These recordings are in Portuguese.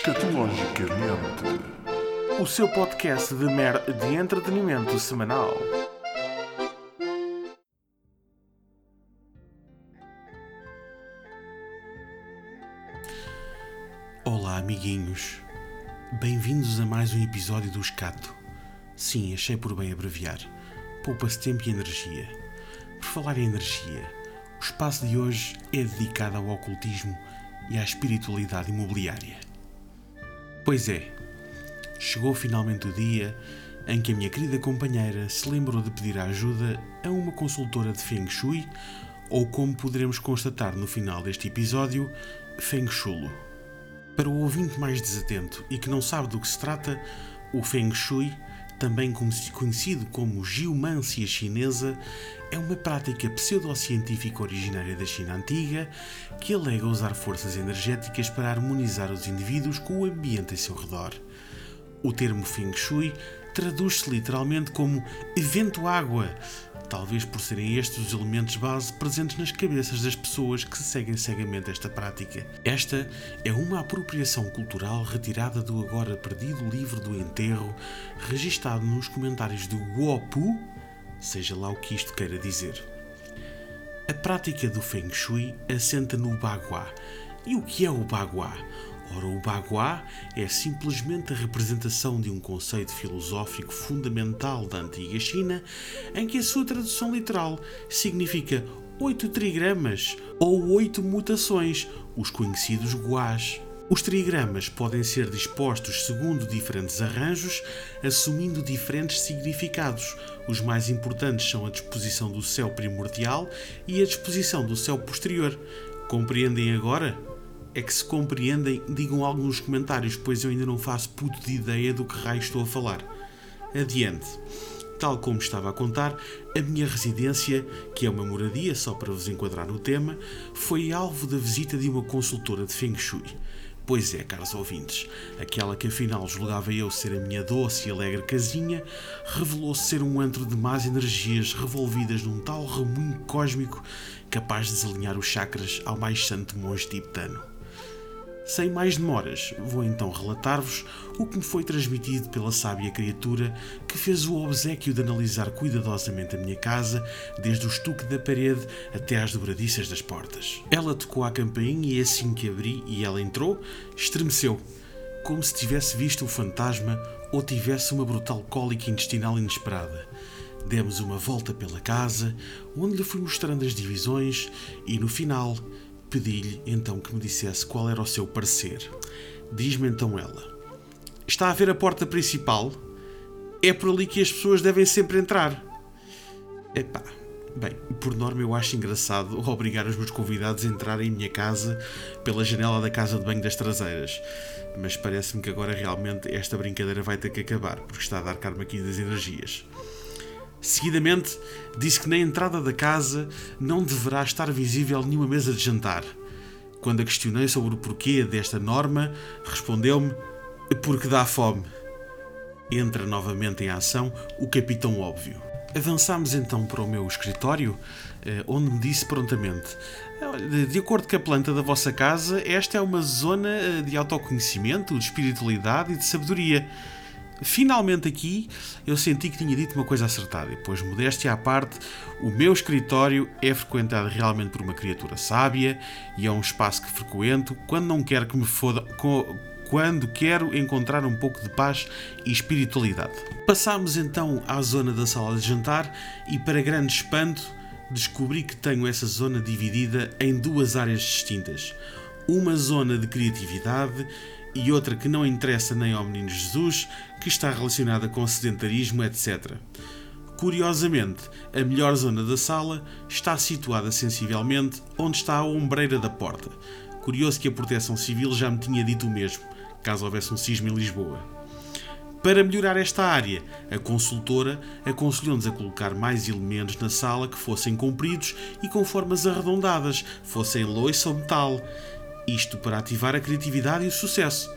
Escatologicamente, o seu podcast de, mer de entretenimento semanal. Olá, amiguinhos. Bem-vindos a mais um episódio do Escato. Sim, achei por bem abreviar. Poupa-se tempo e energia. Por falar em energia, o espaço de hoje é dedicado ao ocultismo e à espiritualidade imobiliária. Pois é, chegou finalmente o dia em que a minha querida companheira se lembrou de pedir ajuda a uma consultora de Feng Shui, ou como poderemos constatar no final deste episódio, Feng Shulo. Para o ouvinte mais desatento e que não sabe do que se trata, o Feng Shui, também conhecido como geomancia chinesa, é uma prática pseudocientífica originária da China antiga que alega usar forças energéticas para harmonizar os indivíduos com o ambiente em seu redor. O termo Feng Shui traduz-se literalmente como evento água, talvez por serem estes os elementos base presentes nas cabeças das pessoas que seguem cegamente esta prática. Esta é uma apropriação cultural retirada do agora perdido livro do enterro, registado nos comentários do Guopu, seja lá o que isto queira dizer. A prática do Feng Shui assenta no Bagua. E o que é o Bagua? Ora, o Bagua é simplesmente a representação de um conceito filosófico fundamental da antiga China, em que a sua tradução literal significa oito trigramas ou oito mutações, os conhecidos guás. Os trigramas podem ser dispostos segundo diferentes arranjos, assumindo diferentes significados. Os mais importantes são a disposição do céu primordial e a disposição do céu posterior. Compreendem agora? É que se compreendem, digam algo nos comentários, pois eu ainda não faço puto de ideia do que raio estou a falar. Adiante. Tal como estava a contar, a minha residência, que é uma moradia, só para vos enquadrar no tema, foi alvo da visita de uma consultora de Feng Shui. Pois é, caros ouvintes, aquela que afinal julgava eu ser a minha doce e alegre casinha, revelou-se ser um antro de más energias revolvidas num tal remoinho cósmico capaz de desalinhar os chakras ao mais santo monge tibetano. Sem mais demoras, vou então relatar-vos o que me foi transmitido pela sábia criatura que fez o obsequio de analisar cuidadosamente a minha casa, desde o estuque da parede até às dobradiças das portas. Ela tocou à campainha e assim que abri e ela entrou, estremeceu, como se tivesse visto um fantasma ou tivesse uma brutal cólica intestinal inesperada. Demos uma volta pela casa, onde lhe fui mostrando as divisões e, no final, Pedi-lhe então que me dissesse qual era o seu parecer. Diz-me então ela: Está a ver a porta principal? É por ali que as pessoas devem sempre entrar. Epá, bem, por norma eu acho engraçado obrigar os meus convidados a entrarem em minha casa pela janela da casa de banho das traseiras. Mas parece-me que agora realmente esta brincadeira vai ter que acabar, porque está a dar karma aqui das energias. Seguidamente, disse que na entrada da casa não deverá estar visível nenhuma mesa de jantar. Quando a questionei sobre o porquê desta norma, respondeu-me: porque dá fome. Entra novamente em ação o capitão óbvio. Avançámos então para o meu escritório, eh, onde me disse prontamente: De acordo com a planta da vossa casa, esta é uma zona eh, de autoconhecimento, de espiritualidade e de sabedoria. Finalmente aqui eu senti que tinha dito uma coisa acertada. E depois, modéstia à parte, o meu escritório é frequentado realmente por uma criatura sábia e é um espaço que frequento quando não quero que me foda. Quando quero encontrar um pouco de paz e espiritualidade. Passámos então à zona da sala de jantar e, para grande espanto, descobri que tenho essa zona dividida em duas áreas distintas. Uma zona de criatividade e outra que não interessa nem ao Menino Jesus, que está relacionada com sedentarismo, etc. Curiosamente, a melhor zona da sala está situada sensivelmente onde está a ombreira da porta. Curioso que a Proteção Civil já me tinha dito o mesmo, caso houvesse um sismo em Lisboa. Para melhorar esta área, a consultora aconselhou-nos a colocar mais elementos na sala que fossem compridos e com formas arredondadas, fossem loiça ou metal, isto para ativar a criatividade e o sucesso.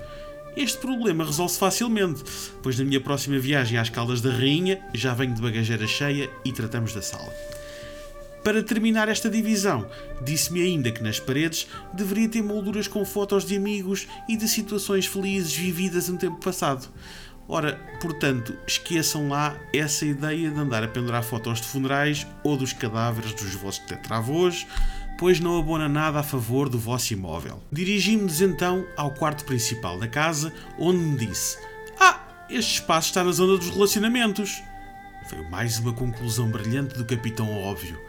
Este problema resolve-se facilmente, pois na minha próxima viagem às Caldas da Rainha já venho de bagageira cheia e tratamos da sala. Para terminar esta divisão, disse-me ainda que nas paredes deveria ter molduras com fotos de amigos e de situações felizes vividas no tempo passado. Ora, portanto, esqueçam lá essa ideia de andar a pendurar fotos de funerais ou dos cadáveres dos vossos tetravôs, pois não abona nada a favor do vosso imóvel. Dirigimos-nos então ao quarto principal da casa, onde me disse: Ah, este espaço está na zona dos relacionamentos. Foi mais uma conclusão brilhante do capitão óbvio.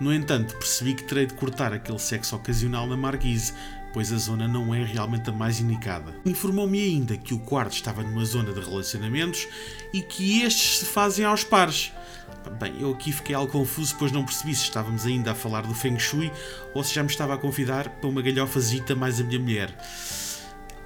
No entanto, percebi que terei de cortar aquele sexo ocasional na marquise, pois a zona não é realmente a mais indicada. Informou-me ainda que o quarto estava numa zona de relacionamentos e que estes se fazem aos pares. Bem, eu aqui fiquei algo confuso, pois não percebi se estávamos ainda a falar do Feng Shui ou se já me estava a convidar para uma galhofazita mais a minha mulher.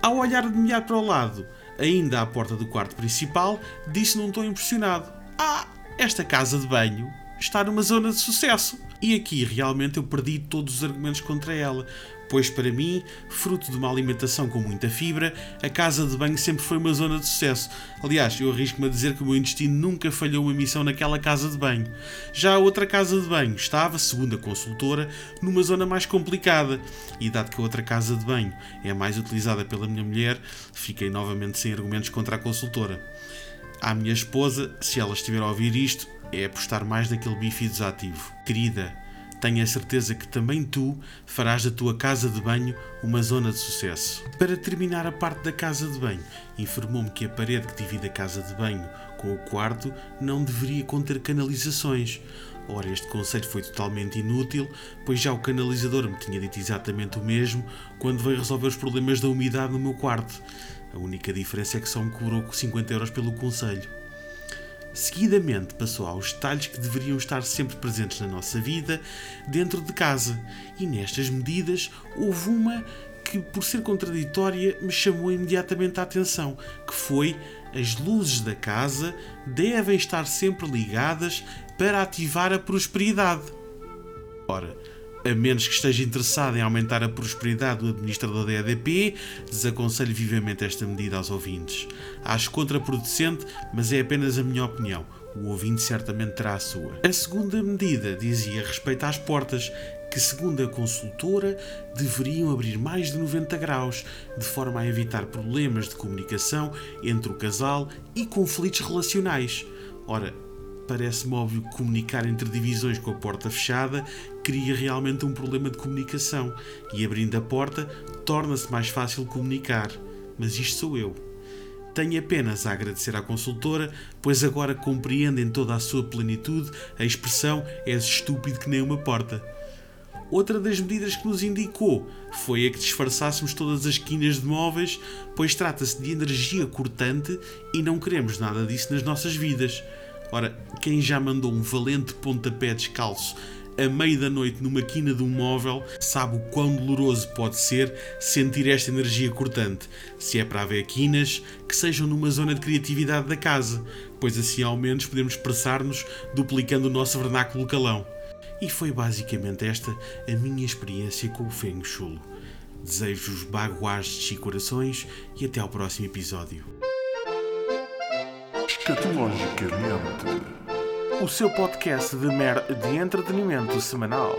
Ao olhar de milhar para o lado, ainda à porta do quarto principal, disse num tom impressionado: Ah, esta casa de banho está numa zona de sucesso. E aqui realmente eu perdi todos os argumentos contra ela, pois para mim, fruto de uma alimentação com muita fibra, a casa de banho sempre foi uma zona de sucesso. Aliás, eu arrisco-me a dizer que o meu intestino nunca falhou uma missão naquela casa de banho. Já a outra casa de banho estava, segundo a consultora, numa zona mais complicada, e dado que a outra casa de banho é mais utilizada pela minha mulher, fiquei novamente sem argumentos contra a consultora. À minha esposa, se ela estiver a ouvir isto, é apostar mais naquele bife desativo. Querida, tenho a certeza que também tu farás da tua casa de banho uma zona de sucesso. Para terminar a parte da casa de banho, informou-me que a parede que divide a casa de banho com o quarto não deveria conter canalizações. Ora, este conceito foi totalmente inútil, pois já o canalizador me tinha dito exatamente o mesmo quando veio resolver os problemas da umidade no meu quarto. A única diferença é que só me cobrou 50 euros pelo conselho. Seguidamente passou aos detalhes que deveriam estar sempre presentes na nossa vida dentro de casa, e nestas medidas houve uma que, por ser contraditória, me chamou imediatamente a atenção, que foi as luzes da casa devem estar sempre ligadas para ativar a prosperidade. Ora, a menos que esteja interessado em aumentar a prosperidade do administrador da EDP, desaconselho vivamente esta medida aos ouvintes. Acho contraproducente, mas é apenas a minha opinião. O ouvinte certamente terá a sua. A segunda medida dizia respeito às portas, que, segundo a consultora, deveriam abrir mais de 90 graus, de forma a evitar problemas de comunicação entre o casal e conflitos relacionais. Ora, parece-me óbvio que comunicar entre divisões com a porta fechada cria realmente um problema de comunicação e abrindo a porta torna-se mais fácil comunicar. Mas isto sou eu. Tenho apenas a agradecer à consultora, pois agora compreendo em toda a sua plenitude a expressão és estúpido que nem uma porta. Outra das medidas que nos indicou foi a que disfarçássemos todas as quinas de móveis, pois trata-se de energia cortante e não queremos nada disso nas nossas vidas. Ora, quem já mandou um valente pontapé descalço a meio da noite numa quina de um móvel sabe o quão doloroso pode ser sentir esta energia cortante. Se é para haver quinas, que sejam numa zona de criatividade da casa, pois assim ao menos podemos expressar-nos duplicando o nosso vernáculo calão. E foi basicamente esta a minha experiência com o Feng Shui. Desejo-vos baguastes e corações e até ao próximo episódio. Escatologicamente. O seu podcast de mer de entretenimento semanal.